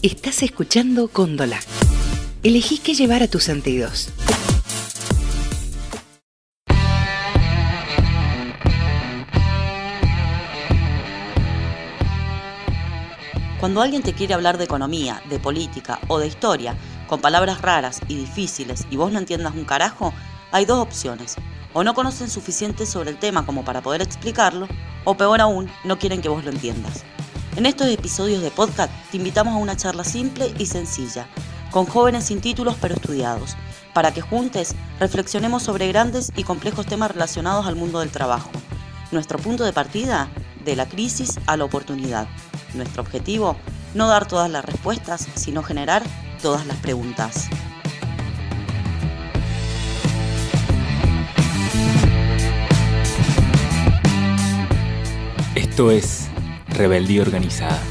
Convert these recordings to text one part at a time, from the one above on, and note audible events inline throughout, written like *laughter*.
Estás escuchando Cóndola. Elegí qué llevar a tus sentidos. Cuando alguien te quiere hablar de economía, de política o de historia, con palabras raras y difíciles y vos no entiendas un carajo, hay dos opciones. O no conocen suficiente sobre el tema como para poder explicarlo, o peor aún, no quieren que vos lo entiendas. En estos episodios de podcast te invitamos a una charla simple y sencilla, con jóvenes sin títulos pero estudiados, para que juntes reflexionemos sobre grandes y complejos temas relacionados al mundo del trabajo. Nuestro punto de partida, de la crisis a la oportunidad. Nuestro objetivo, no dar todas las respuestas, sino generar todas las preguntas. Esto es Rebeldía Organizada.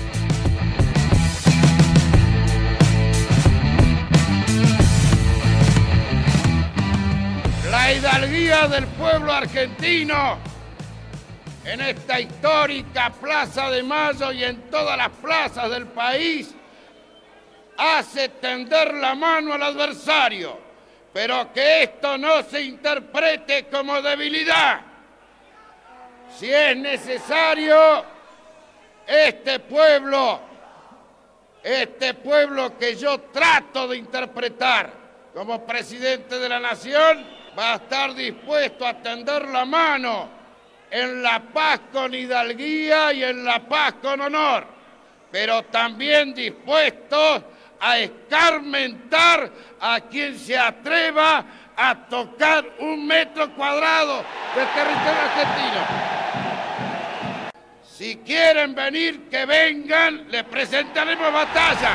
La hidalguía del pueblo argentino en esta histórica Plaza de Mayo y en todas las plazas del país hace tender la mano al adversario, pero que esto no se interprete como debilidad. Si es necesario, este pueblo, este pueblo que yo trato de interpretar como presidente de la nación, va a estar dispuesto a tender la mano en la paz con hidalguía y en la paz con honor, pero también dispuestos a escarmentar a quien se atreva a tocar un metro cuadrado del territorio argentino. Si quieren venir, que vengan, les presentaremos batalla.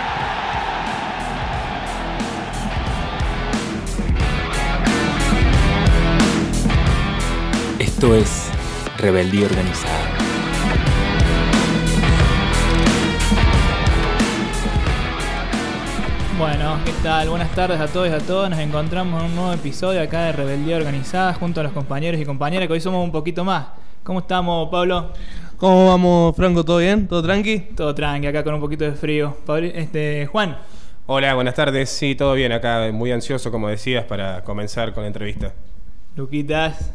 Esto es Rebeldía Organizada. Bueno, ¿qué tal? Buenas tardes a todos y a todas. Nos encontramos en un nuevo episodio acá de Rebeldía Organizada junto a los compañeros y compañeras que hoy somos un poquito más. ¿Cómo estamos, Pablo? ¿Cómo vamos, Franco? ¿Todo bien? ¿Todo tranqui? Todo tranqui, acá con un poquito de frío. Pablo, este, Juan. Hola, buenas tardes. Sí, todo bien acá. Muy ansioso, como decías, para comenzar con la entrevista. Luquitas.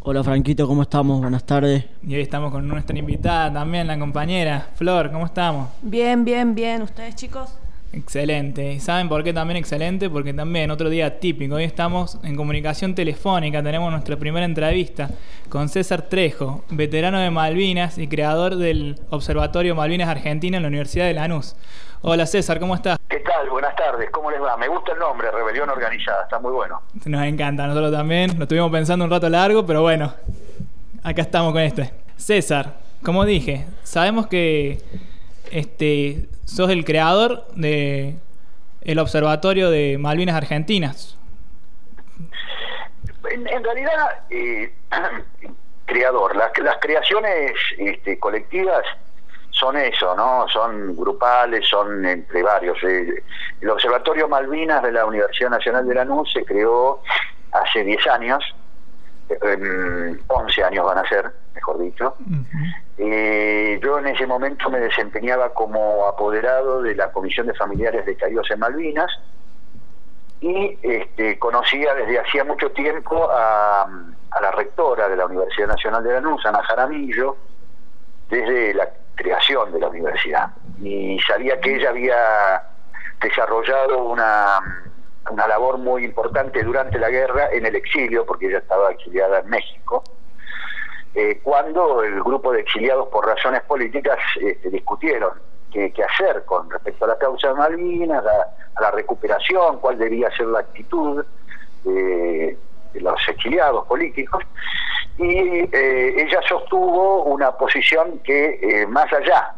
Hola Franquito, ¿cómo estamos? Buenas tardes. Y hoy estamos con nuestra invitada también, la compañera Flor, ¿cómo estamos? Bien, bien, bien. ¿Ustedes chicos? Excelente. ¿Y saben por qué también excelente? Porque también otro día típico. Hoy estamos en comunicación telefónica. Tenemos nuestra primera entrevista con César Trejo, veterano de Malvinas y creador del Observatorio Malvinas Argentina en la Universidad de Lanús. Hola César, ¿cómo estás? ¿Qué tal? Buenas tardes, ¿cómo les va? Me gusta el nombre, Rebelión Organizada, está muy bueno. Nos encanta, nosotros también. Lo estuvimos pensando un rato largo, pero bueno, acá estamos con este. César, como dije, sabemos que este, sos el creador de el Observatorio de Malvinas Argentinas. En, realidad, eh, *clears throat* creador, las, las creaciones este, colectivas son eso, ¿no? Son grupales, son entre varios. Eh, el Observatorio Malvinas de la Universidad Nacional de Lanús se creó hace 10 años, eh, 11 años van a ser, mejor dicho. Eh, yo en ese momento me desempeñaba como apoderado de la Comisión de Familiares de Caídos en Malvinas y este, conocía desde hacía mucho tiempo a, a la rectora de la Universidad Nacional de Lanús, Ana Jaramillo, desde la creación de la universidad. Y sabía que ella había desarrollado una, una labor muy importante durante la guerra en el exilio, porque ella estaba exiliada en México, eh, cuando el grupo de exiliados por razones políticas este, discutieron qué, hacer con respecto a la causa de Malvinas, a, la recuperación, cuál debía ser la actitud de, de los exiliados políticos, y eh, ella sostuvo una posición que eh, más allá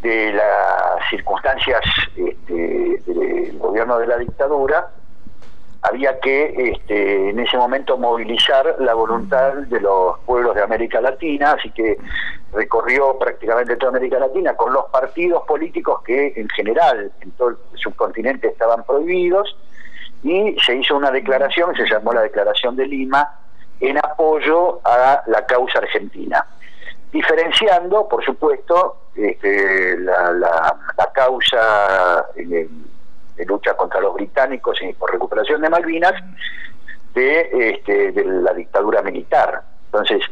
de las circunstancias este, del gobierno de la dictadura, había que este, en ese momento movilizar la voluntad de los pueblos de América Latina, así que recorrió prácticamente toda América Latina con los partidos políticos que en general en todo el subcontinente estaban prohibidos y se hizo una declaración, se llamó la Declaración de Lima, en apoyo a la causa argentina. diferenciando, por supuesto, este, la, causa de, de lucha contra los británicos y por recuperación de Malvinas de, este, de la dictadura militar. Entonces,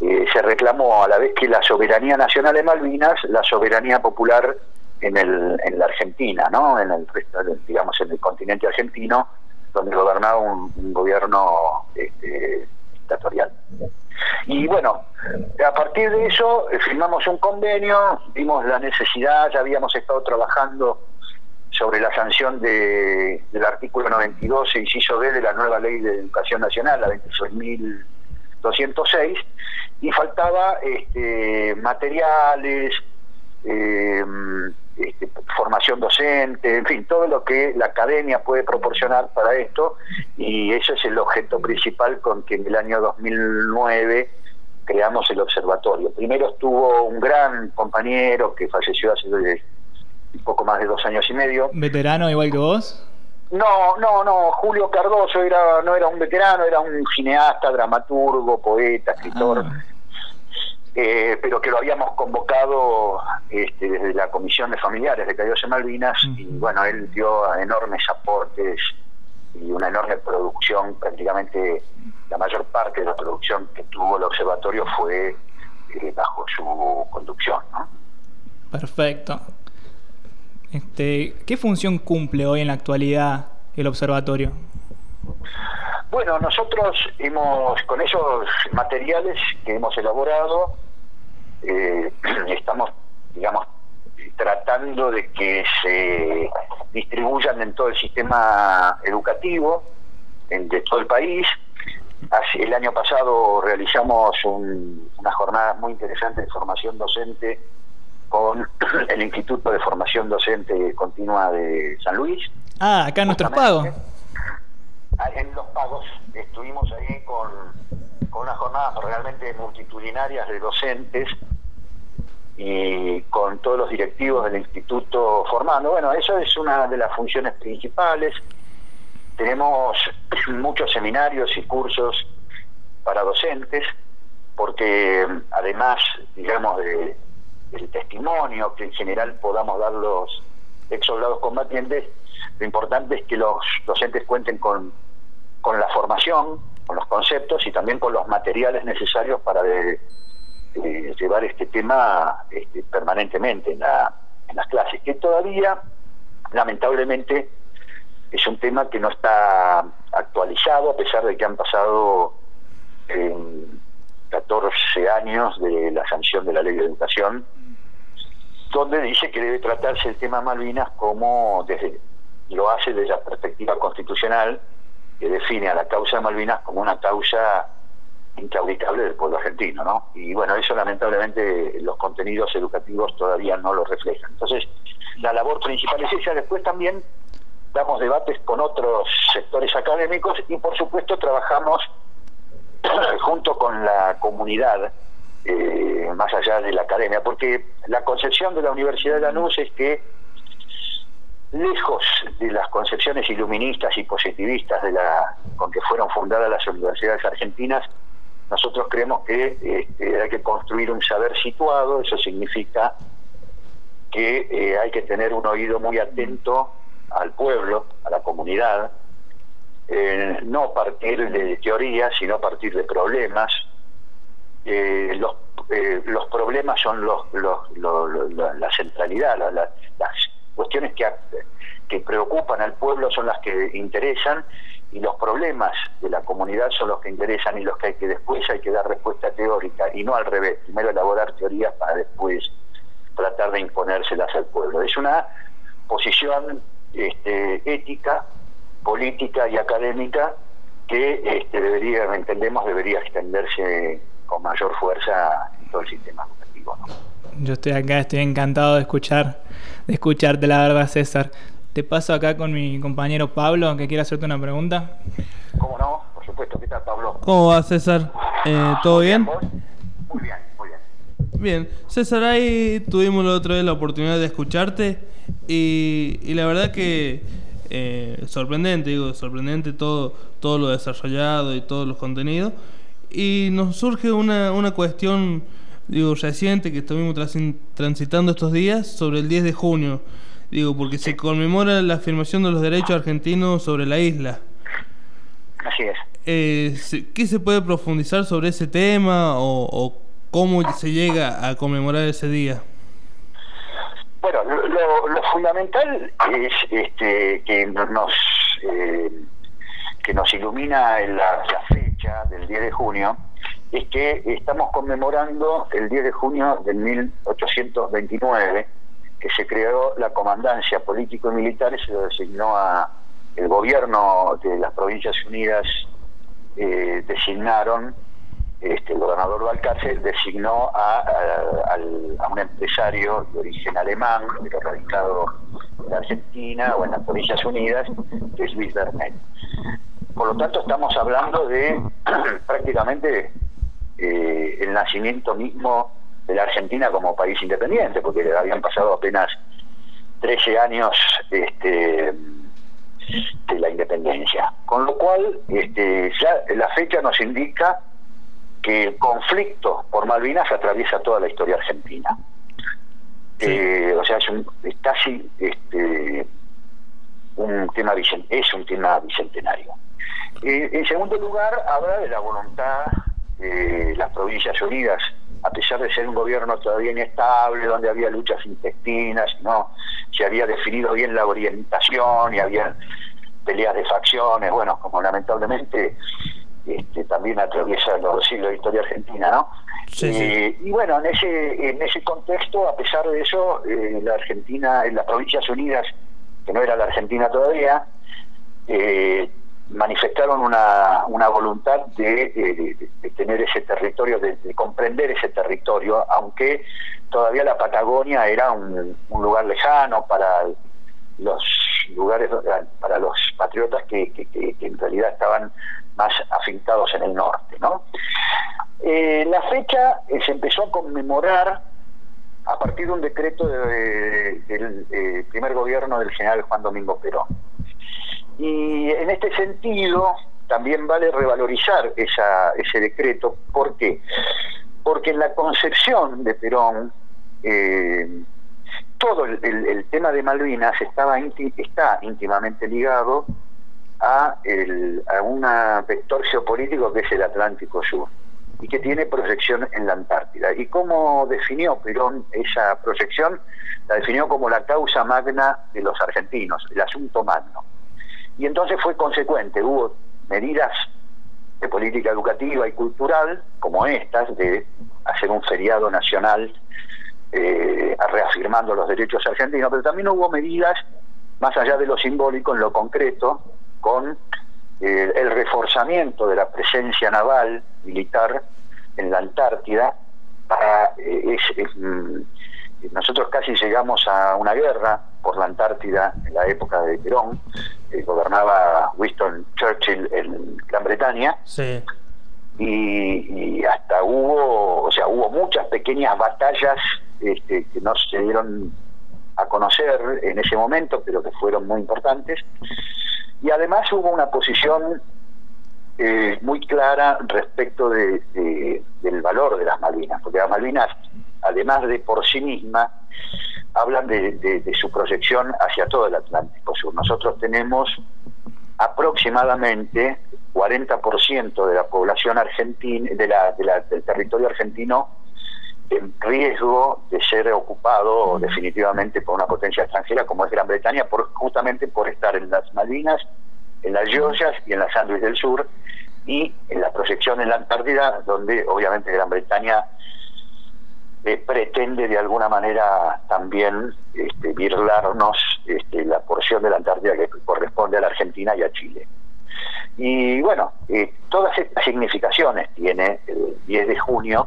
eh, se reclamó a la vez que la soberanía nacional de Malvinas, la soberanía popular en, el, en la Argentina, ¿no? En el digamos en el continente argentino, donde gobernaba un, un gobierno este, dictatorial. Y bueno, a partir de eso eh, firmamos un convenio, vimos la necesidad, ya habíamos estado trabajando sobre la sanción de, del artículo 92, inciso B de la nueva ley de educación nacional, la 26.206, y faltaba este, materiales, eh, este, formación docente, en fin, todo lo que la academia puede proporcionar para esto, y ese es el objeto principal con que en el año 2009 creamos el observatorio. Primero estuvo un gran compañero que falleció hace poco más de dos años y medio. ¿Veterano igual que vos? No, no, no. Julio Cardoso era, no era un veterano, era un cineasta, dramaturgo, poeta, escritor. Ah. Eh, pero que lo habíamos convocado este, desde la Comisión de Familiares de Cayos en Malvinas y bueno, él dio enormes aportes y una enorme producción, prácticamente la mayor parte de la producción que tuvo el observatorio fue eh, bajo su conducción. ¿no? Perfecto. Este, ¿Qué función cumple hoy en la actualidad el observatorio? Bueno, nosotros hemos, con esos materiales que hemos elaborado, eh, *clears throat* estamos, digamos, tratando de que se distribuyan en todo el sistema educativo en, de todo el país. El año pasado realizamos un, una jornada muy interesante de formación docente con *clears throat* el Instituto de Formación Docente Continua de San Luis. Ah, acá en nuestros pagos. En los pagos estuvimos ahí con, con unas jornadas realmente multitudinarias de docentes y con todos los directivos del instituto formando. Bueno, eso es una de las funciones principales. Tenemos *clears throat* muchos seminarios y cursos para docentes, porque además, digamos, de, del testimonio que en general podamos dar los ex soldados combatientes, lo importante es que los docentes cuenten con, con la formación, con los conceptos y también con los materiales necesarios para de, llevar este tema este, permanentemente en, la, en las clases, que todavía, lamentablemente, es un tema que no está actualizado, a pesar de que han pasado eh, 14 años de la sanción de la ley de educación, donde dice que debe tratarse el tema Malvinas como desde lo hace desde la perspectiva constitucional, que define a la causa de Malvinas como una causa inclaudicable del pueblo argentino, ¿no? Y bueno, eso lamentablemente los contenidos educativos todavía no lo reflejan. Entonces, la labor principal es esa. Después también damos debates con otros sectores académicos y por supuesto trabajamos *clears throat* junto con la comunidad eh, más allá de la academia, porque la concepción de la Universidad de Lanús es que lejos de las concepciones iluministas y positivistas de la con que fueron fundadas las universidades argentinas, nosotros creemos que este, hay que construir un saber situado, eso significa que eh, hay que tener un oído muy atento al pueblo, a la comunidad, eh, no partir de teorías, sino partir de problemas. Eh, los, los problemas son los, la centralidad, las cuestiones que, que preocupan al pueblo son las que interesan y los problemas de la comunidad son los que interesan y los que hay que después hay que dar respuesta teórica y no al revés, primero elaborar teorías para después tratar de imponérselas al pueblo. Es una posición este, ética, política y académica que este, debería, entendemos, debería extenderse con mayor fuerza en todo el sistema educativo. Yo estoy acá, estoy encantado de escuchar, de escucharte la verdad, César. Te paso acá con mi compañero Pablo, que quiere hacerte una pregunta. ¿Cómo no? Por supuesto. ¿Qué tal, Pablo? ¿Cómo va, César? Eh, ¿Todo bien? Muy bien, muy bien. Bien. César, ahí tuvimos la otra vez la oportunidad de escucharte y, y la verdad que eh, sorprendente, digo, sorprendente todo, todo lo desarrollado y todos los contenidos. Y nos surge una, una cuestión digo, reciente que estuvimos transitando estos días sobre el 10 de junio. Digo, porque se conmemora la afirmación de los derechos argentinos sobre la isla. Así es. Eh, ¿Qué se puede profundizar sobre ese tema o, o cómo se llega a conmemorar ese día? Bueno, lo, lo- lo fundamental es este, que no- nos eh, que nos ilumina la, la del 10 de junio es que estamos conmemorando el 10 de junio del 1829 que se creó la comandancia político y militar y se lo designó a el gobierno de las Provincias Unidas eh, designaron este, el gobernador Balcarce designó a, a- un empresario de origen alemán, pero radicado en Argentina o en las Provincias Unidas, que es Luis Bernet. Por lo tanto, estamos hablando de *clears throat* prácticamente eh, el nacimiento mismo de la Argentina como país independiente, porque habían pasado apenas 13 años este, de la independencia. Con lo cual, este, ya la fecha nos indica que el conflicto por Malvinas atraviesa toda la historia argentina. Eh, o sea, es, un, es casi este, un tema es un tema bicentenario. Eh, en segundo lugar, habla de la voluntad de las Provincias Unidas, a pesar de ser un gobierno todavía inestable, donde había luchas intestinas, no se había definido bien la orientación y había peleas de facciones, bueno, como lamentablemente este, también atraviesa los siglos de historia argentina, ¿no? Eh, y bueno, en ese, en ese contexto, a pesar de eso, eh, la Argentina, en las Provincias Unidas, que no era la Argentina todavía, eh, manifestaron una, una voluntad de, eh, tener ese territorio, de, de comprender ese territorio, aunque todavía la Patagonia era un, lugar lejano para los lugares, para los patriotas que, en realidad estaban más afincados en el norte, ¿no? Eh, la fecha eh, se empezó a conmemorar a partir de un decreto de- del eh, primer gobierno del general Juan Domingo Perón. Y en este sentido también vale revalorizar esa, ese decreto. ¿Por qué? Porque en la concepción de Perón, eh, todo el, tema de Malvinas estaba está íntimamente ligado a, a un vector geopolítico que es el Atlántico Sur y que tiene proyección en la Antártida. ¿Y cómo definió Perón esa proyección? La definió como la causa magna de los argentinos, el asunto magno. Y entonces fue consecuente, hubo medidas de política educativa y cultural, como estas, de hacer un feriado nacional eh, reafirmando los derechos argentinos, pero también hubo medidas, más allá de lo simbólico, en lo concreto, con eh, el reforzamiento de la presencia naval militar en la Antártida. Para, eh, es- mm, nosotros casi llegamos a una guerra por la Antártida en la época de Perón, eh, gobernaba Winston Churchill en Gran Bretaña Sí. y, y hasta hubo, o sea, hubo muchas pequeñas batallas este, que no se dieron a conocer en ese momento, pero que fueron muy importantes. Y además hubo una posición eh, muy clara respecto de, de- del valor de las Malvinas, porque las Malvinas, además de por sí misma, hablan de, de- su proyección hacia todo el Atlántico Sur. Nosotros tenemos aproximadamente 40% de la población argentina, de la, de la- del territorio argentino en riesgo de ser ocupado definitivamente por una potencia extranjera como es Gran Bretaña, por, justamente por estar en las Malvinas, en las Georgias y en las Andes del Sur, y en la proyección en la Antártida, donde obviamente Gran Bretaña eh, pretende de alguna manera también este, virlarnos este, la porción de la Antártida que corresponde a la Argentina y a Chile. Y bueno, eh, todas estas significaciones tiene el 10 de junio,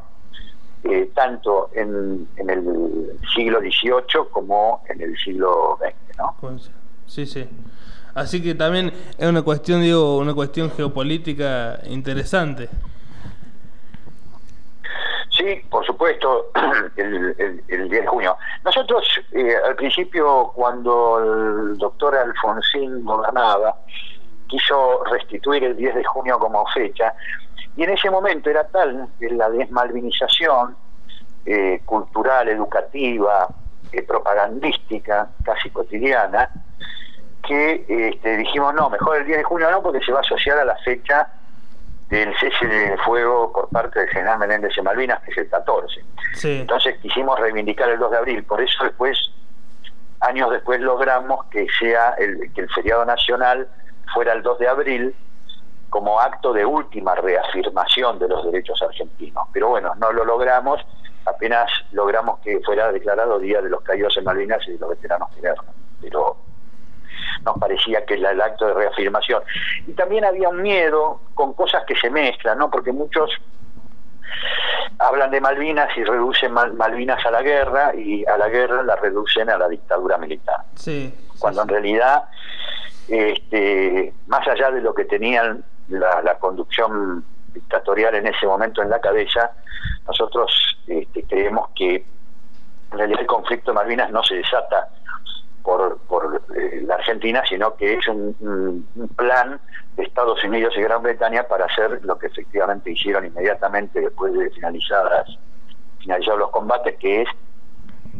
eh, tanto en, el siglo XVIII como en el siglo XX, ¿no? Sí, sí. Así que también es una cuestión, digo, una cuestión geopolítica interesante. Sí, por supuesto, *clears throat* el, el- el 10 de junio. Nosotros, eh, al principio, cuando el doctor Alfonsín gobernaba, quiso restituir el 10 de junio como fecha, y en ese momento era tal la desmalvinización eh, cultural, educativa, eh, propagandística, casi cotidiana, que este, dijimos, no, mejor el 10 de junio no, porque se va a asociar a la fecha del cese de fuego por parte del general Menéndez de Malvinas, que es el 14. Entonces quisimos reivindicar el 2 de abril, por eso después, años después logramos que sea el, que el feriado nacional fuera el 2 de abril como acto de última reafirmación de los derechos argentinos. Pero bueno, no lo logramos, apenas logramos que fuera declarado Día de los Caídos en Malvinas y de los veteranos de guerra. Pero nos parecía que era el acto de reafirmación. Y también había un miedo con cosas que se mezclan, ¿no? Porque muchos hablan de Malvinas y reducen Malvinas a la guerra y a la guerra la reducen a la dictadura militar. Sí, Cuando en realidad, este, más allá de lo que tenían la, conducción dictatorial en ese momento en la cabeza, nosotros este, creemos que en realidad el conflicto de Malvinas no se desata por, por eh, la Argentina, sino que es un, plan de Estados Unidos y Gran Bretaña para hacer lo que efectivamente hicieron inmediatamente después de finalizadas finalizados los combates, que es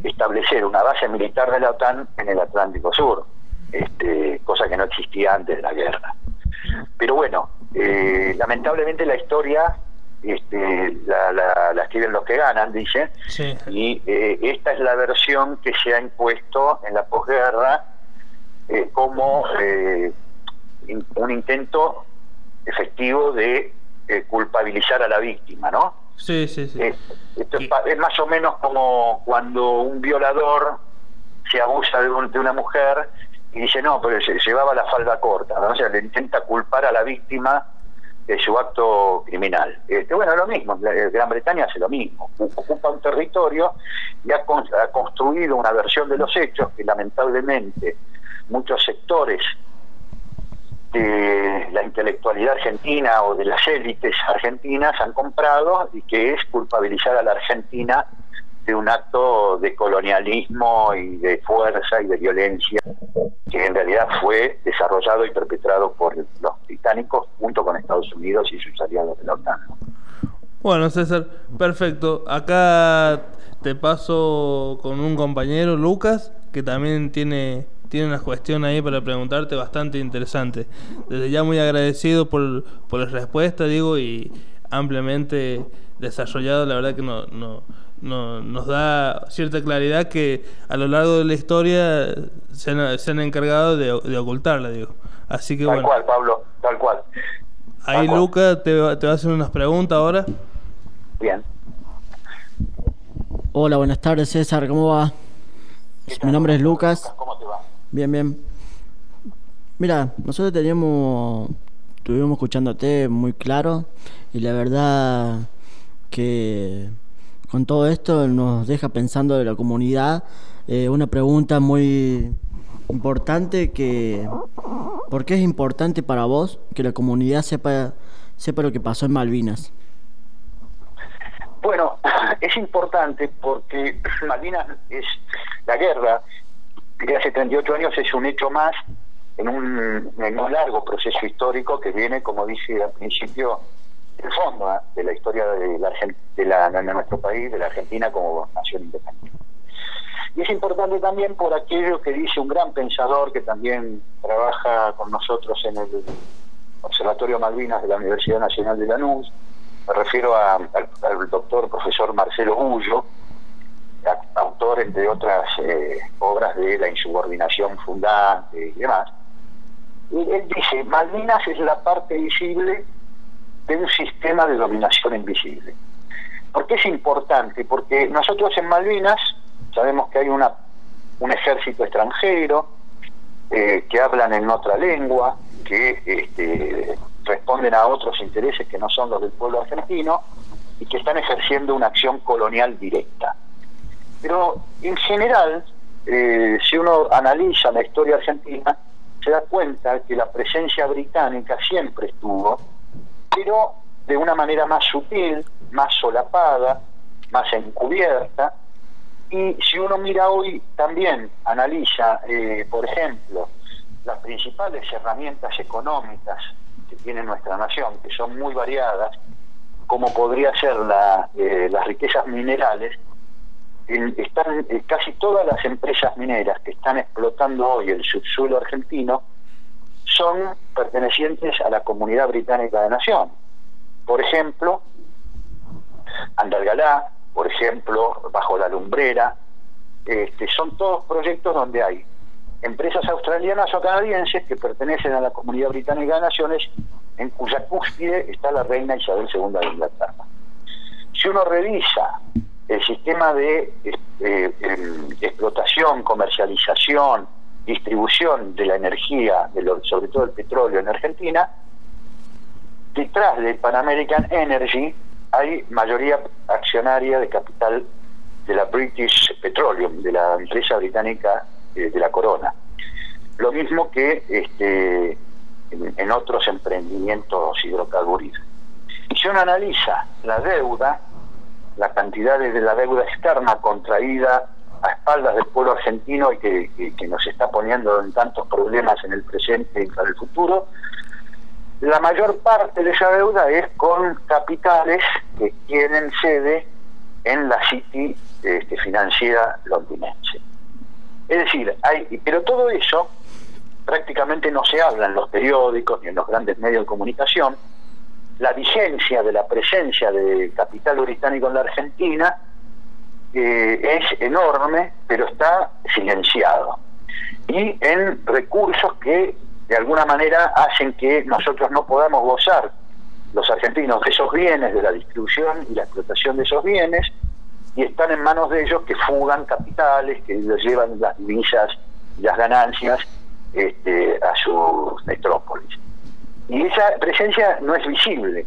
establecer una base militar de la OTAN en el Atlántico Sur, este, cosa que no existía antes de la guerra. Pero bueno, eh, lamentablemente la historia este, la, la, escriben los que ganan, dice, y eh, esta es la versión que se ha impuesto en la posguerra eh, como eh, un intento efectivo de culpabilizar a la víctima, ¿no? Sí, sí, sí. esto es, más o menos como cuando un violador se abusa de, de una mujer y dice, no, pero se llevaba la falda corta, ¿no? o sea, le intenta culpar a la víctima de su acto criminal. Este, bueno, lo mismo, Gran Bretaña hace lo mismo, ocupa un territorio y ha, construido una versión de los hechos que lamentablemente muchos sectores de la intelectualidad argentina o de las élites argentinas han comprado y que es culpabilizar a la Argentina de un acto de colonialismo y de fuerza y de violencia que en realidad fue desarrollado y perpetrado por los británicos junto con Estados Unidos y sus aliados de la OTAN. Bueno, César, perfecto. Acá te paso con un compañero, Lucas, que también tiene, tiene una cuestión ahí para preguntarte bastante interesante. Desde ya muy agradecido por, por la respuesta, digo, y ampliamente desarrollado, la verdad que no, no no, nos da cierta claridad que a lo largo de la historia se han, se han encargado de, de, ocultarla, digo. Así que tal cual, Pablo, tal cual. Ahí Luca te, te va a hacer unas preguntas ahora. Bien. Hola, buenas tardes César, ¿cómo va? Mi nombre es Lucas. ¿Cómo te va? Bien, bien. Mira, nosotros teníamos, estuvimos escuchándote muy claro y la verdad que con todo esto nos deja pensando de la comunidad eh, una pregunta muy importante que ¿por qué es importante para vos que la comunidad sepa sepa lo que pasó en Malvinas? Bueno, *clears throat* es importante porque *clears throat* Malvinas es la guerra de hace 38 años es un hecho más en un, en un largo proceso histórico que viene, como dice al principio, el fondo ¿eh? de la historia de, la, de, la, de nuestro país, de la Argentina como nación independiente. Y es importante también por aquello que dice un gran pensador que también trabaja con nosotros en el Observatorio Malvinas de la Universidad Nacional de Lanús. Me refiero al, doctor profesor Marcelo Gullo, autor, entre otras eh, obras de la insubordinación fundante y demás. Él dice, Malvinas es la parte visible de un sistema de dominación invisible. ¿Por qué es importante? Porque nosotros en Malvinas sabemos que hay una, un ejército extranjero eh, que hablan en otra lengua, que este, responden a otros intereses que no son los del pueblo argentino y que están ejerciendo una acción colonial directa. Pero en general, eh, si uno analiza la historia argentina, se da cuenta que la presencia británica siempre estuvo pero de una manera más sutil, más solapada, más encubierta. Y si uno mira hoy también, analiza, eh, por ejemplo, las principales herramientas económicas que tiene nuestra nación, que son muy variadas, como podría ser eh, las riquezas minerales, están eh, casi todas las empresas mineras que están explotando hoy el subsuelo argentino son pertenecientes a la comunidad británica de nación. Por ejemplo, Andalgalá, por ejemplo, Bajo la Lumbrera, este, son todos proyectos donde hay empresas australianas o canadienses que pertenecen a la comunidad británica de naciones, en cuya cúspide está la reina Isabel II de Inglaterra. Si uno revisa el sistema de eh, em, explotación, comercialización, distribución de la energía, de lo- sobre todo el petróleo en Argentina, detrás de Pan American Energy hay mayoría accionaria de capital de la British Petroleum, de la empresa británica eh, de la corona. Lo mismo que este, en, otros emprendimientos hidrocarburíferos. Y si uno analiza la deuda, la cantidad de la deuda externa contraída a espaldas del pueblo argentino y que, nos está poniendo en tantos problemas en el presente y para el futuro, la mayor parte de esa deuda es con capitales que tienen sede en la City este, financiera londinense. Es decir, hay, pero todo eso prácticamente no se habla en los periódicos ni en los grandes medios de comunicación. La vigencia de la presencia de capital británico en la Argentina eh, es enorme, pero está silenciado. Y en recursos que de alguna manera hacen que nosotros no podamos gozar, los argentinos, de esos bienes, de la distribución y la explotación de esos bienes, y están en manos de ellos que fugan capitales, que les llevan las divisas y las ganancias este, a sus metrópolis. Y esa presencia no es visible.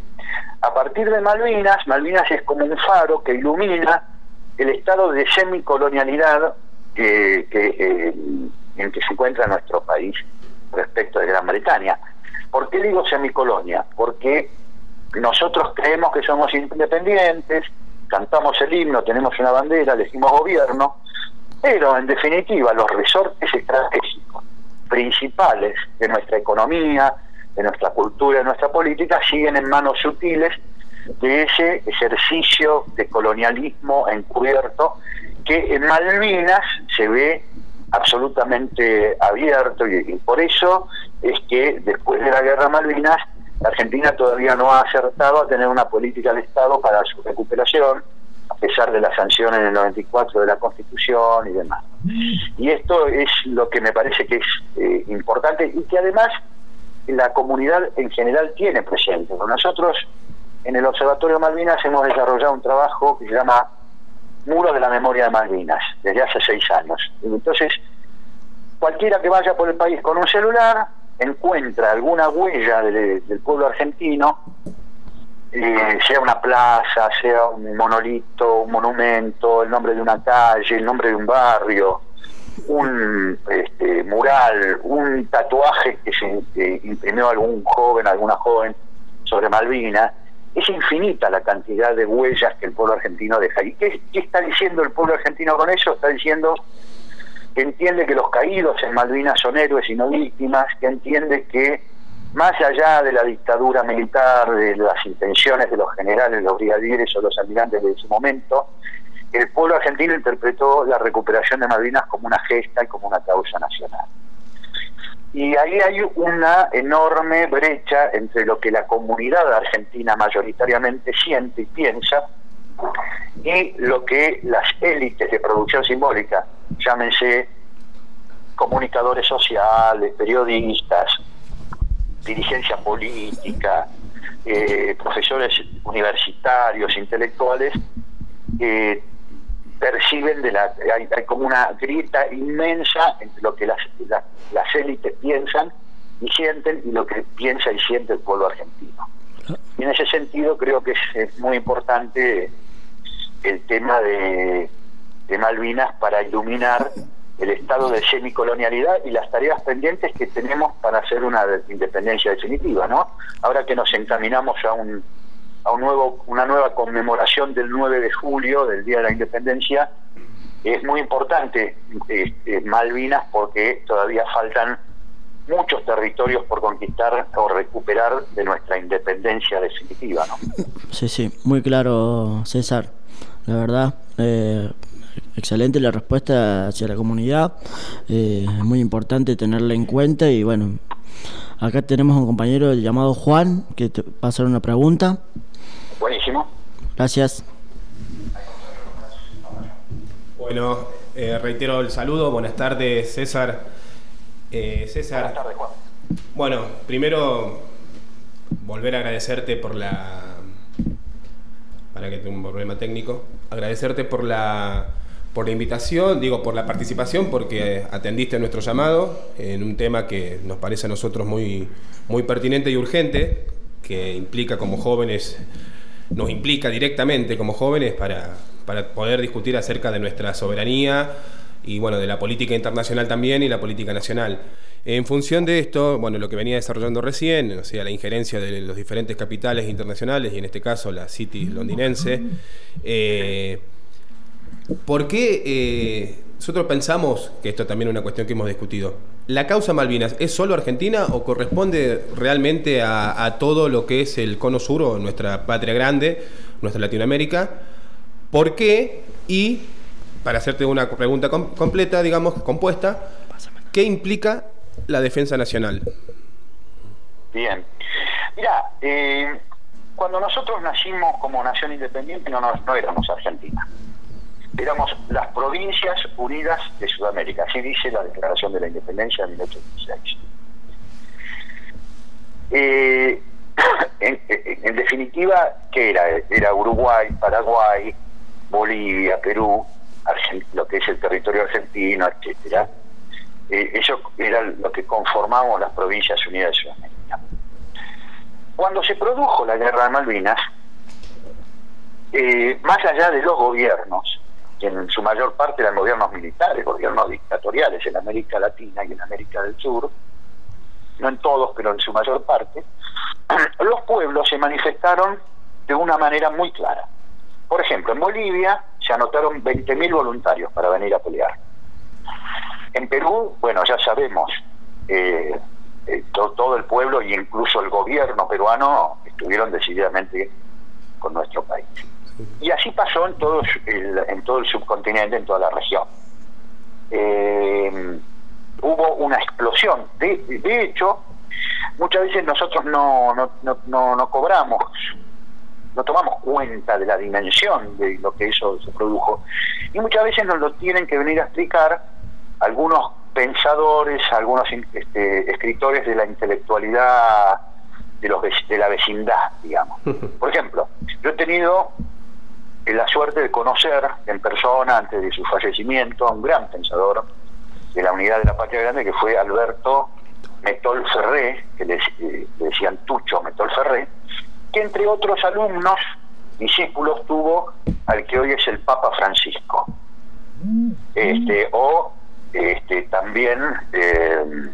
A partir de Malvinas, Malvinas es como un faro que ilumina el estado de semicolonialidad que, que, eh, en que se encuentra nuestro país respecto de Gran Bretaña. ¿Por qué digo semicolonia? Porque nosotros creemos que somos independientes, cantamos el himno, tenemos una bandera, elegimos gobierno, pero en definitiva los resortes estratégicos principales de nuestra economía, de nuestra cultura, de nuestra política, siguen en manos sutiles de ese ejercicio de colonialismo encubierto que en Malvinas se ve absolutamente abierto y, por eso es que después de la guerra Malvinas la Argentina todavía no ha acertado a tener una política de Estado para su recuperación a pesar de las sanciones en el 94 de la Constitución y demás. Y esto es lo que me parece que es eh, importante y que además la comunidad en general tiene presente. Nosotros en el Observatorio Malvinas hemos desarrollado un trabajo que se llama Muro de la Memoria de Malvinas, desde hace seis años. Entonces, cualquiera que vaya por el país con un celular encuentra alguna huella de- del pueblo argentino, eh, sea una plaza, sea un monolito, un monumento, el nombre de una calle, el nombre de un barrio, un este, mural, un tatuaje que se eh, imprimió algún joven, alguna joven sobre Malvinas. Es infinita la cantidad de huellas que el pueblo argentino deja. ¿Y qué, está diciendo el pueblo argentino con eso? Está diciendo que entiende que los caídos en Malvinas son héroes y no víctimas, que entiende que más allá de la dictadura militar, de las intenciones de los generales, los brigadieres o los almirantes de su momento, el pueblo argentino interpretó la recuperación de Malvinas como una gesta y como una causa nacional. Y ahí hay una enorme brecha entre lo que la comunidad argentina mayoritariamente siente y piensa y lo que las élites de producción simbólica, llámense comunicadores sociales, periodistas, dirigencia política, eh, profesores universitarios, intelectuales, eh, perciben de la hay, hay como una grieta inmensa entre lo que las, la- las élites piensan y sienten y lo que piensa y siente el pueblo argentino. Y en ese sentido creo que es, es muy importante el tema de, de Malvinas para iluminar el estado de semicolonialidad y las tareas pendientes que tenemos para hacer una de- independencia definitiva, ¿no? Ahora que nos encaminamos a un a un nuevo una nueva conmemoración del 9 de julio del Día de la Independencia, es muy importante eh, eh, Malvinas porque todavía faltan muchos territorios por conquistar o recuperar de nuestra independencia definitiva, ¿no? Sí, sí, muy claro, César. La verdad, eh, excelente la respuesta hacia la comunidad. Eh, es muy importante tenerla en cuenta y bueno, acá tenemos un compañero llamado Juan que te va a hacer una pregunta. Gracias. Bueno, eh, reitero el saludo. Buenas tardes, César. Eh, César. Buenas tardes, Juan. Bueno, primero volver a agradecerte por la. Para que tenga un problema técnico. Agradecerte por la, por la invitación, digo, por la participación, porque atendiste nuestro llamado en un tema que nos parece a nosotros muy, muy pertinente y urgente, que implica como jóvenes, nos implica directamente como jóvenes para, para poder discutir acerca de nuestra soberanía y bueno, de la política internacional también y la política nacional. En función de esto, bueno, lo que venía desarrollando recién, o sea, la injerencia de los diferentes capitales internacionales y en este caso la City londinense, eh, ¿por qué eh, nosotros pensamos, que esto también es una cuestión que hemos discutido, ¿la causa Malvinas es solo Argentina o corresponde realmente a, todo lo que es el cono sur o nuestra patria grande, nuestra Latinoamérica? ¿Por qué? Y para hacerte una pregunta com- completa, digamos, compuesta, ¿qué implica la defensa nacional? Bien. Mira, eh, cuando nosotros nacimos como nación independiente no, no éramos Argentina. Éramos las provincias unidas de Sudamérica. Así dice la Declaración de la Independencia de 1816. Eh, *clears throat* en, definitiva, ¿qué era? Era Uruguay, Paraguay, Bolivia, Perú, Argen- lo que es el territorio argentino, etcétera. Eh, eso era lo que conformamos las provincias unidas de Sudamérica. Cuando se produjo la guerra de Malvinas, eh, más allá de los gobiernos, en su mayor parte eran gobiernos militares, gobiernos dictatoriales en América Latina y en América del Sur, no en todos, pero en su mayor parte, *clears throat* los pueblos se manifestaron de una manera muy clara. Por ejemplo, en Bolivia se anotaron 20.000 voluntarios para venir a pelear. En Perú, bueno, ya sabemos, eh, eh, to- todo el pueblo e incluso el gobierno peruano estuvieron decididamente con nuestro país. Y así pasó en todo el, en todo el subcontinente, en toda la región. Eh, hubo una explosión. De, de hecho, muchas veces nosotros no, no, no, no, no cobramos, no tomamos cuenta de la dimensión de lo que eso se produjo. Y muchas veces nos lo tienen que venir a explicar algunos pensadores, algunos este, escritores de la intelectualidad de, los, de la vecindad, digamos. *laughs* Por ejemplo, yo he tenido la suerte de conocer en persona, antes de su fallecimiento, a un gran pensador de la unidad de la patria grande, que fue Alberto Metol Ferré, que le, eh, decían Tucho Metol Ferré, que entre otros alumnos, discípulos, tuvo al que hoy es el Papa Francisco. Este, o este, también eh,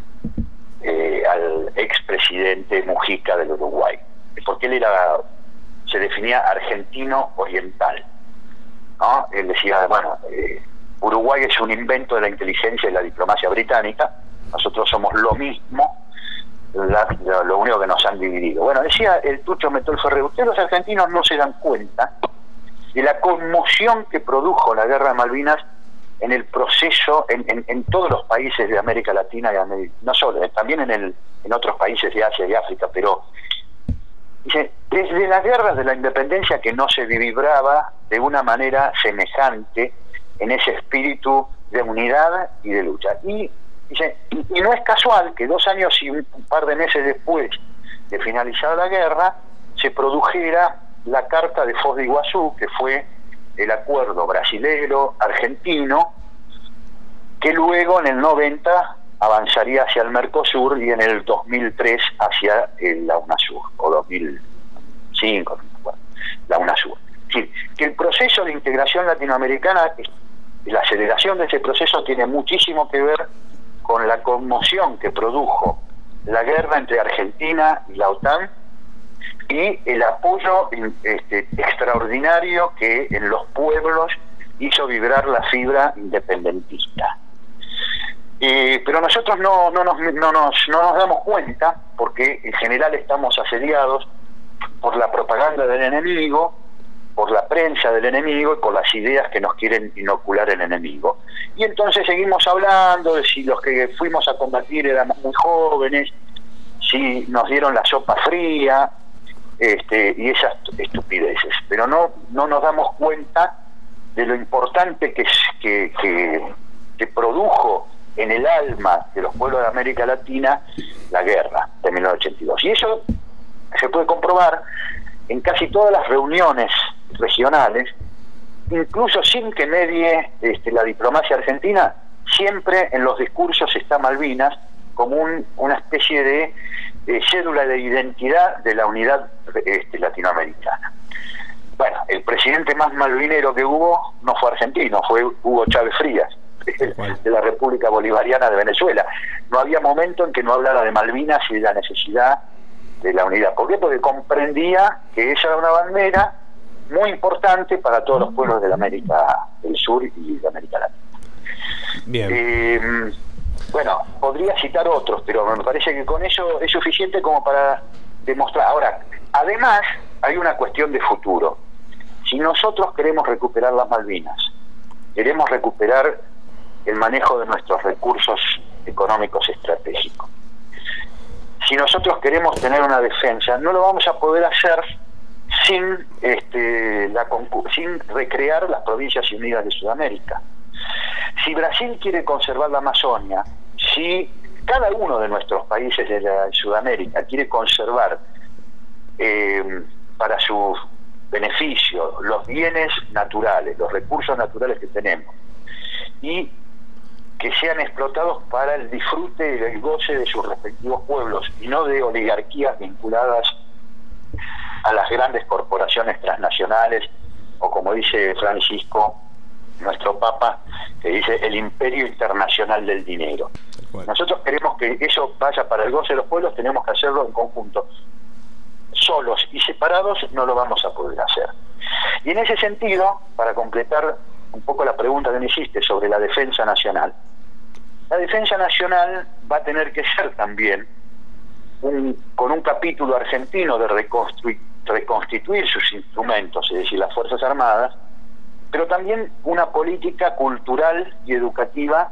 eh, al expresidente Mujica del Uruguay, porque él era, se definía argentino oriental. ¿no? Él decía, bueno, eh, Uruguay es un invento de la inteligencia y la diplomacia británica, nosotros somos lo mismo, lo, único que nos han dividido. Bueno, decía el Tucho Metol Ferrer, ustedes los argentinos no se dan cuenta de la conmoción que produjo la guerra de Malvinas en el proceso, en, en- todos los países de América Latina y América, no solo, eh, también en, el, en otros países de Asia y África, pero desde las guerras de la independencia que no se vibraba de una manera semejante en ese espíritu de unidad y de lucha. Y dice, y, no es casual que dos años y un par de meses después de finalizada la guerra, se produjera la Carta de Foz de Iguazú, que fue el acuerdo brasilero, argentino, que luego en el 90 avanzaría hacia el Mercosur y en el 2003 hacia el- la UNASUR, o 2005, no me acuerdo, la UNASUR. Es decir, que el proceso de integración latinoamericana, la aceleración de ese proceso tiene muchísimo que ver con la conmoción que produjo la guerra entre Argentina y la OTAN y el apoyo este, extraordinario que en los pueblos hizo vibrar la fibra independentista. Eh, pero nosotros no, no, nos, no, nos, no nos damos cuenta, porque en general estamos asediados por la propaganda del enemigo, por la prensa del enemigo y por las ideas que nos quieren inocular el enemigo. Y entonces seguimos hablando de si los que fuimos a combatir éramos muy jóvenes, si nos dieron la sopa fría, este, y esas estupideces. Pero no, no nos damos cuenta de lo importante que, que, que, que produjo en el alma de los pueblos de América Latina la guerra de 1982. Y eso se puede comprobar en casi todas las reuniones regionales, incluso sin que medie este, la diplomacia argentina, siempre en los discursos está Malvinas como un, una especie de, cédula de identidad de la unidad este, latinoamericana. Bueno, el presidente más malvinero que hubo no fue argentino, fue Hugo Chávez Frías, de la República Bolivariana de Venezuela. No había momento en que no hablara de Malvinas y de la necesidad de la unidad. ¿Por qué? Porque comprendía que esa era una bandera muy importante para todos los pueblos de la América del Sur y de América Latina. Bien. Eh, bueno, podría citar otros, pero me parece que con eso es suficiente como para demostrar. Ahora, además, hay una cuestión de futuro. Si nosotros queremos recuperar las Malvinas, queremos recuperar el manejo de nuestros recursos económicos estratégicos, si nosotros queremos tener una defensa, no lo vamos a poder hacer sin, este, la, sin recrear las provincias unidas de Sudamérica. Si Brasil quiere conservar la Amazonia, si cada uno de nuestros países de Sudamérica quiere conservar eh, para su beneficio los bienes naturales, los recursos naturales que tenemos, y que sean explotados para el disfrute y el goce de sus respectivos pueblos y no de oligarquías vinculadas a las grandes corporaciones transnacionales o como dice Francisco, nuestro Papa, que dice el imperio internacional del dinero. Nosotros queremos que eso vaya para el goce de los pueblos, tenemos que hacerlo en conjunto. Solos y separados no lo vamos a poder hacer. Y en ese sentido, para completar un poco la pregunta que me hiciste sobre la defensa nacional, la defensa nacional va a tener que ser también un, con un capítulo argentino de reconstituir sus instrumentos, es decir, las Fuerzas Armadas, pero también una política cultural y educativa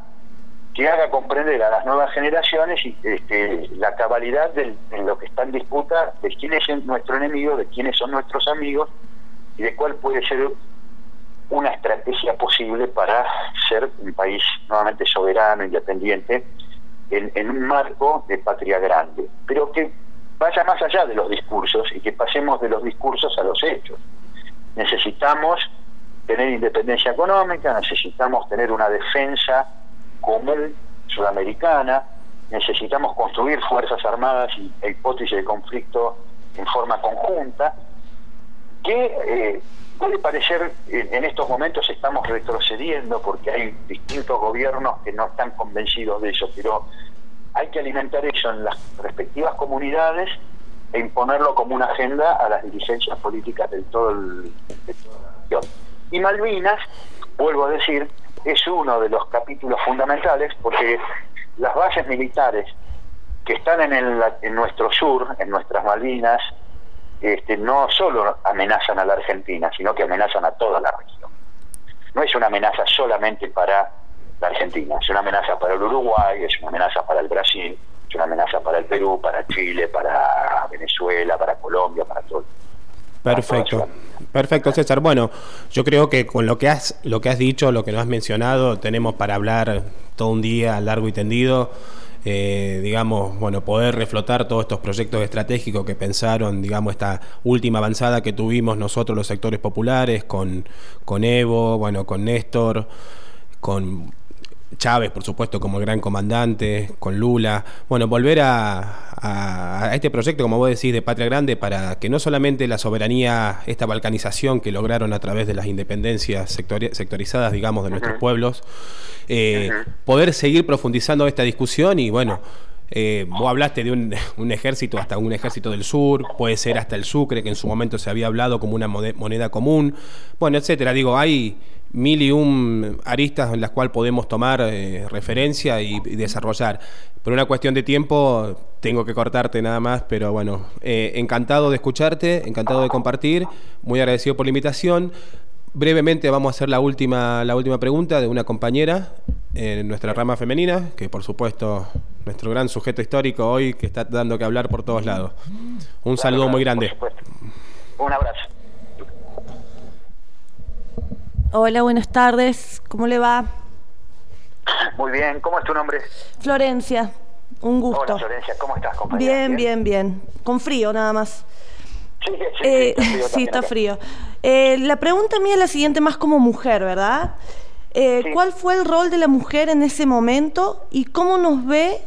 que haga comprender a las nuevas generaciones este, la cabalidad de lo que está en disputa, de quién es nuestro enemigo, de quiénes son nuestros amigos y de cuál puede ser una estrategia posible para ser un país nuevamente soberano, independiente, en, un marco de patria grande, pero que vaya más allá de los discursos y que pasemos de los discursos a los hechos. Necesitamos tener independencia económica, necesitamos tener una defensa común sudamericana, necesitamos construir fuerzas armadas y hipótesis de conflicto en forma conjunta, que eh, Puede parecer, en estos momentos estamos retrocediendo porque hay distintos gobiernos que no están convencidos de eso, pero hay que alimentar eso en las respectivas comunidades e imponerlo como una agenda a las dirigencias políticas del todo el, de. Y Malvinas, vuelvo a decir, es uno de los capítulos fundamentales porque las bases militares que están en, el, en nuestro sur, en nuestras Malvinas, este, no solo amenazan a la Argentina, sino que amenazan a toda la región. No es una amenaza solamente para la Argentina, es una amenaza para el Uruguay, es una amenaza para el Brasil, es una amenaza para el Perú, para Chile, para Venezuela, para Colombia, para todo. Perfecto. Perfecto, César. Bueno, yo creo que con lo que has lo que has dicho, lo que nos has mencionado, tenemos para hablar todo un día largo y tendido. Eh, digamos, bueno, poder reflotar todos estos proyectos estratégicos que pensaron, digamos, esta última avanzada que tuvimos nosotros los sectores populares con, con Evo, bueno, con Néstor, con Chávez, por supuesto, como el gran comandante, con Lula. Bueno, volver a, este proyecto, como vos decís, de Patria Grande, para que no solamente la soberanía, esta balcanización que lograron a través de las independencias sectorizadas, digamos, de nuestros pueblos, eh, poder seguir profundizando esta discusión y bueno. Eh, vos hablaste de un, *laughs* un, ejército hasta un ejército del sur, puede ser hasta el Sucre, que en su momento se había hablado como una moneda común, bueno, etcétera. Digo, hay mil y un aristas en las cuales podemos tomar eh, referencia y, y desarrollar. Por una cuestión de tiempo tengo que cortarte nada más, pero bueno, eh, encantado de escucharte, encantado de compartir, muy agradecido por la invitación. Brevemente vamos a hacer la última, la última pregunta de una compañera en nuestra rama femenina, que por supuesto nuestro gran sujeto histórico hoy que está dando que hablar por todos lados. Un saludo muy grande. Un abrazo. Hola, buenas tardes. ¿Cómo le va? Muy bien, ¿cómo es tu nombre? Florencia, un gusto. Hola Florencia, ¿cómo estás, compañera? Bien, bien, bien. Con frío nada más. Sí, sí, sí, Eh, está frío *laughs* sí, también está acá. frío. Eh, la pregunta mía es la siguiente, más como mujer, ¿verdad? Eh, ¿Cuál fue el rol de la mujer en ese momento y cómo nos ve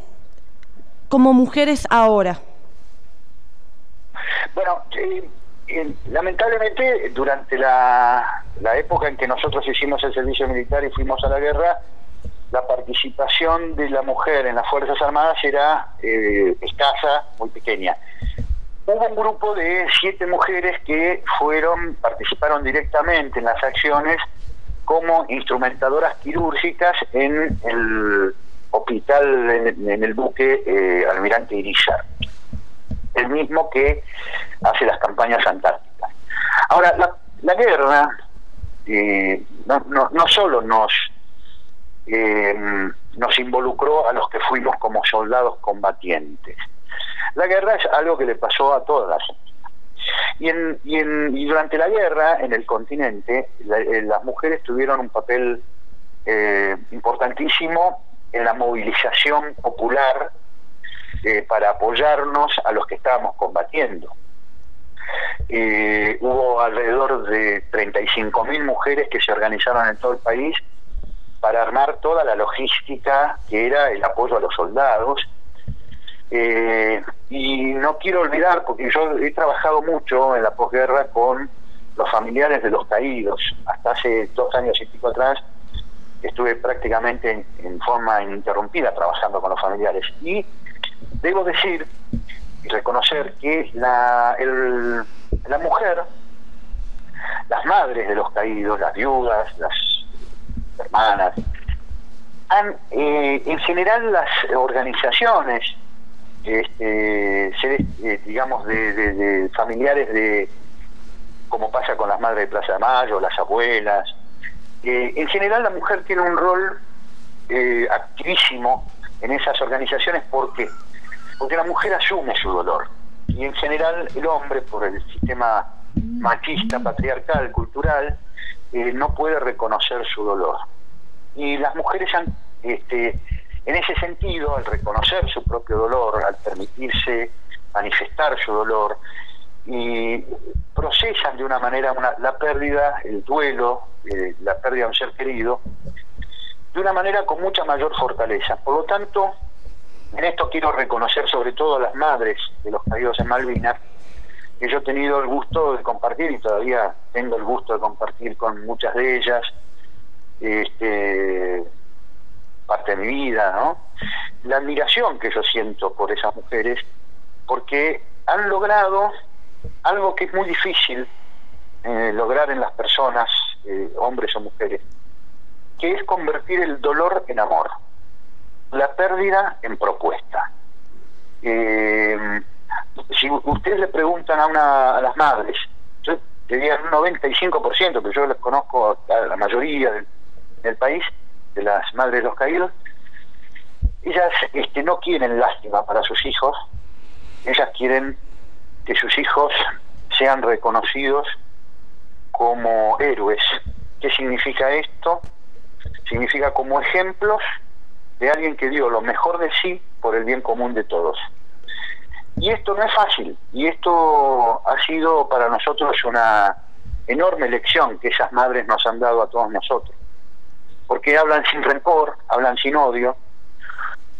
como mujeres ahora? Bueno, lamentablemente durante la, época en que nosotros hicimos el servicio militar y fuimos a la guerra, la participación de la mujer en las Fuerzas Armadas era eh, escasa, muy pequeña. Hubo un grupo de siete mujeres que fueron, participaron directamente en las acciones como instrumentadoras quirúrgicas en el hospital, en, en el buque eh, Almirante Irizar, el mismo que hace las campañas antárticas. Ahora, la, guerra eh, no, solo nos, eh, nos involucró a los que fuimos como soldados combatientes, la guerra es algo que le pasó a todas las y, en, y, en, durante la guerra en el continente eh, las mujeres tuvieron un papel eh, importantísimo en la movilización popular eh, para apoyarnos a los que estábamos combatiendo. Eh, hubo alrededor de 35.000 mujeres que se organizaron en todo el país para armar toda la logística que era el apoyo a los soldados. Eh, y no quiero olvidar, porque yo he trabajado mucho en la posguerra con los familiares de los caídos. Hasta hace dos años y pico atrás estuve prácticamente en, en forma ininterrumpida trabajando con los familiares. Y debo decir y reconocer que la, mujer, las madres de los caídos, las viudas, las hermanas, han, eh, en general las organizaciones, este, seres, eh, digamos, de, familiares de, como pasa con las madres de Plaza de Mayo, las abuelas, eh, en general la mujer tiene un rol activísimo en esas organizaciones porque porque la mujer asume su dolor y en general el hombre por el sistema machista patriarcal cultural eh, no puede reconocer su dolor y las mujeres han este en ese sentido al reconocer su propio dolor al permitirse manifestar su dolor y procesan de una manera una- la pérdida, el duelo, eh, la pérdida de un ser querido, de una manera con mucha mayor fortaleza. Por lo tanto, en esto quiero reconocer sobre todo a las madres de los caídos en Malvinas, que yo he tenido el gusto de compartir y todavía tengo el gusto de compartir con muchas de ellas este, parte de mi vida, ¿no? La admiración que yo siento por esas mujeres, porque han logrado algo que es muy difícil eh, lograr en las personas, eh, hombres o mujeres, que es convertir el dolor en amor, la pérdida en propuesta. Eh, si ustedes le preguntan a, una, a las madres, yo diría un 95%, pero yo les conozco a la mayoría del, del país, de las madres de los caídos, ellas este, no quieren lástima para sus hijos, ellas quieren que sus hijos sean reconocidos como héroes. ¿Qué significa esto? Significa como ejemplos de alguien que dio lo mejor de sí por el bien común de todos. Y esto no es fácil, y esto ha sido para nosotros una enorme lección que esas madres nos han dado a todos nosotros, porque hablan sin rencor, hablan sin odio,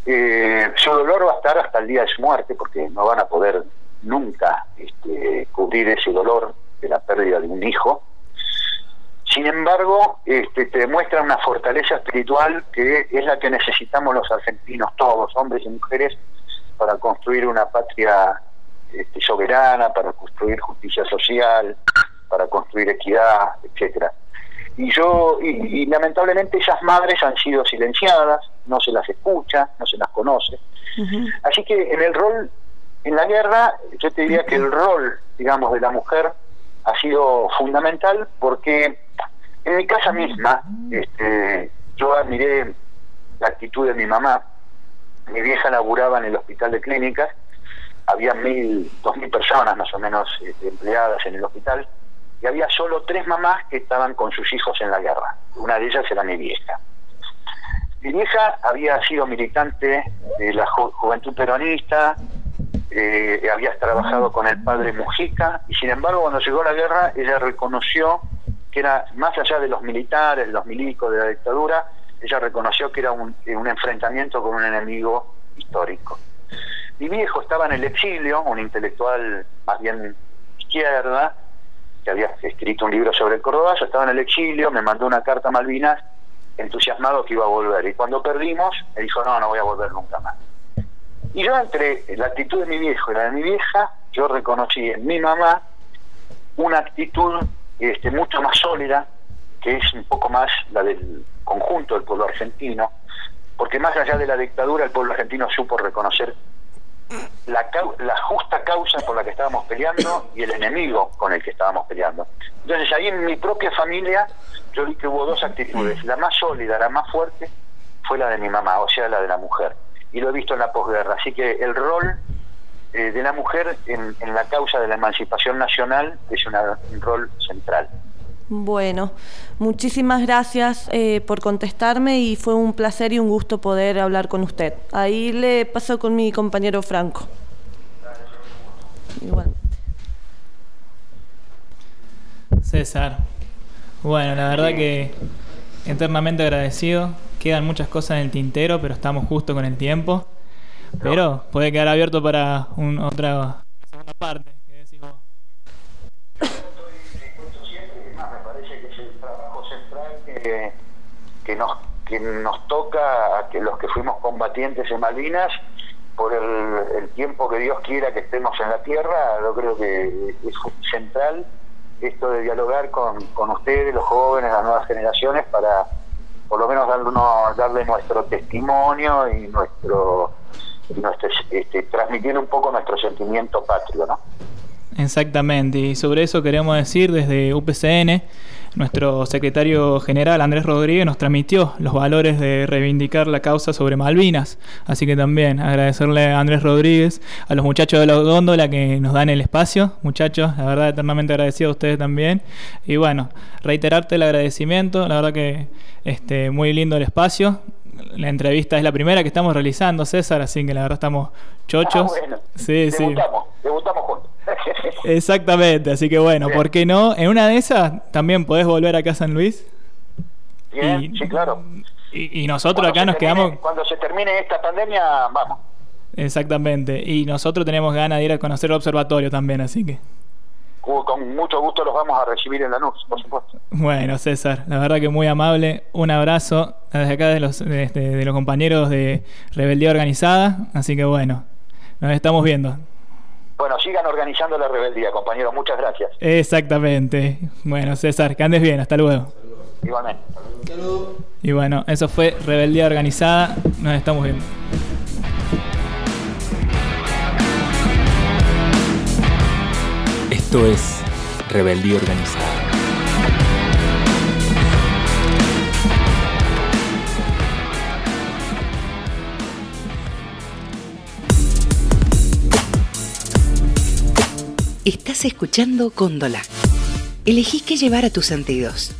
eh, su dolor va a estar hasta el día de su muerte, porque no van a poder nunca este, cubrir ese dolor de la pérdida de un hijo. Sin embargo, este, te demuestra una fortaleza espiritual que es la que necesitamos los argentinos todos, hombres y mujeres, para construir una patria este, soberana, para construir justicia social, para construir equidad, etcétera. y yo y, y lamentablemente esas madres han sido silenciadas, no se las escucha, no se las conoce. Así que en el rol en la guerra, yo te diría que el rol, digamos, de la mujer ha sido fundamental porque en mi casa misma, este, yo admiré la actitud de mi mamá. Mi vieja laburaba en el hospital de clínicas, había mil, dos mil personas más o menos este, empleadas en el hospital, y había solo tres mamás que estaban con sus hijos en la guerra. Una de ellas era mi vieja. Mi vieja había sido militante de la Juventud Peronista, eh, había trabajado con el padre Mujica, y sin embargo cuando llegó la guerra ella reconoció que era, más allá de los militares, los milicos, de la dictadura, ella reconoció que era un, un enfrentamiento con un enemigo histórico. Mi viejo estaba en el exilio, un intelectual más bien izquierda, que había escrito un libro sobre el Córdoba, estaba en el exilio, me mandó una carta a Malvinas, entusiasmado que iba a volver. Y cuando perdimos, me dijo, no, no voy a volver nunca más. Y yo entre la actitud de mi viejo y la de mi vieja, yo reconocí en mi mamá una actitud este, mucho más sólida, que es un poco más la del conjunto del pueblo argentino, porque más allá de la dictadura el pueblo argentino supo reconocer la, la justa causa por la que estábamos peleando y el enemigo con el que estábamos peleando. Entonces ahí en mi propia familia yo vi que hubo dos actitudes. La más sólida, la más fuerte, fue la de mi mamá, o sea, la de la mujer. Y lo he visto en la posguerra. Así que el rol eh, de la mujer en, en, la causa de la emancipación nacional es una, un rol central. Bueno, muchísimas gracias eh, por contestarme y fue un placer y un gusto poder hablar con usted. Ahí le paso con mi compañero Franco. Igual. César, bueno, la verdad que eternamente agradecido. Quedan muchas cosas en el tintero, pero estamos justo con el tiempo. Pero puede quedar abierto para un, otra segunda parte. ¿Qué decís vos? Que, que, nos, que nos toca a que los que fuimos combatientes en Malvinas, por el, el, tiempo que Dios quiera que estemos en la tierra, yo creo que es central esto de dialogar con, con ustedes, los jóvenes, las nuevas generaciones, para por lo menos darle, darle nuestro testimonio y nuestro nuestro, este, transmitir un poco nuestro sentimiento patrio, ¿no? Exactamente, y sobre eso queremos decir desde UPCN, nuestro secretario general Andrés Rodríguez nos transmitió los valores de reivindicar la causa sobre Malvinas, así que también agradecerle a Andrés Rodríguez, a los muchachos de la góndola que nos dan el espacio, muchachos, la verdad eternamente agradecido a ustedes también, y bueno, reiterarte el agradecimiento, la verdad que este, muy lindo el espacio, la entrevista es la primera que estamos realizando, César, así que la verdad estamos chochos. Ah, bueno. Sí, debutamos, sí. Debutamos juntos. *laughs* *laughs* Exactamente, así que bueno, Bien. ¿por qué no? En una de esas también podés volver acá a San Luis. Bien, y, sí, claro. Y, y nosotros cuando acá nos termine, quedamos. Cuando se termine esta pandemia, vamos. Exactamente, y nosotros tenemos ganas de ir a conocer el observatorio también, así que. Con mucho gusto los vamos a recibir en la NUS, por supuesto. Bueno, César, la verdad que muy amable. Un abrazo desde acá de los, de, de los compañeros de Rebeldía Organizada. Así que bueno, nos estamos viendo. Bueno, sigan organizando la rebeldía, compañeros. Muchas gracias. Exactamente. Bueno, César, que andes bien. Hasta luego. Igualmente. Y bueno, eso fue Rebeldía Organizada. Nos estamos viendo. Esto es Rebeldía Organizada. Estás escuchando Cóndola. Elegí qué llevar a tus sentidos.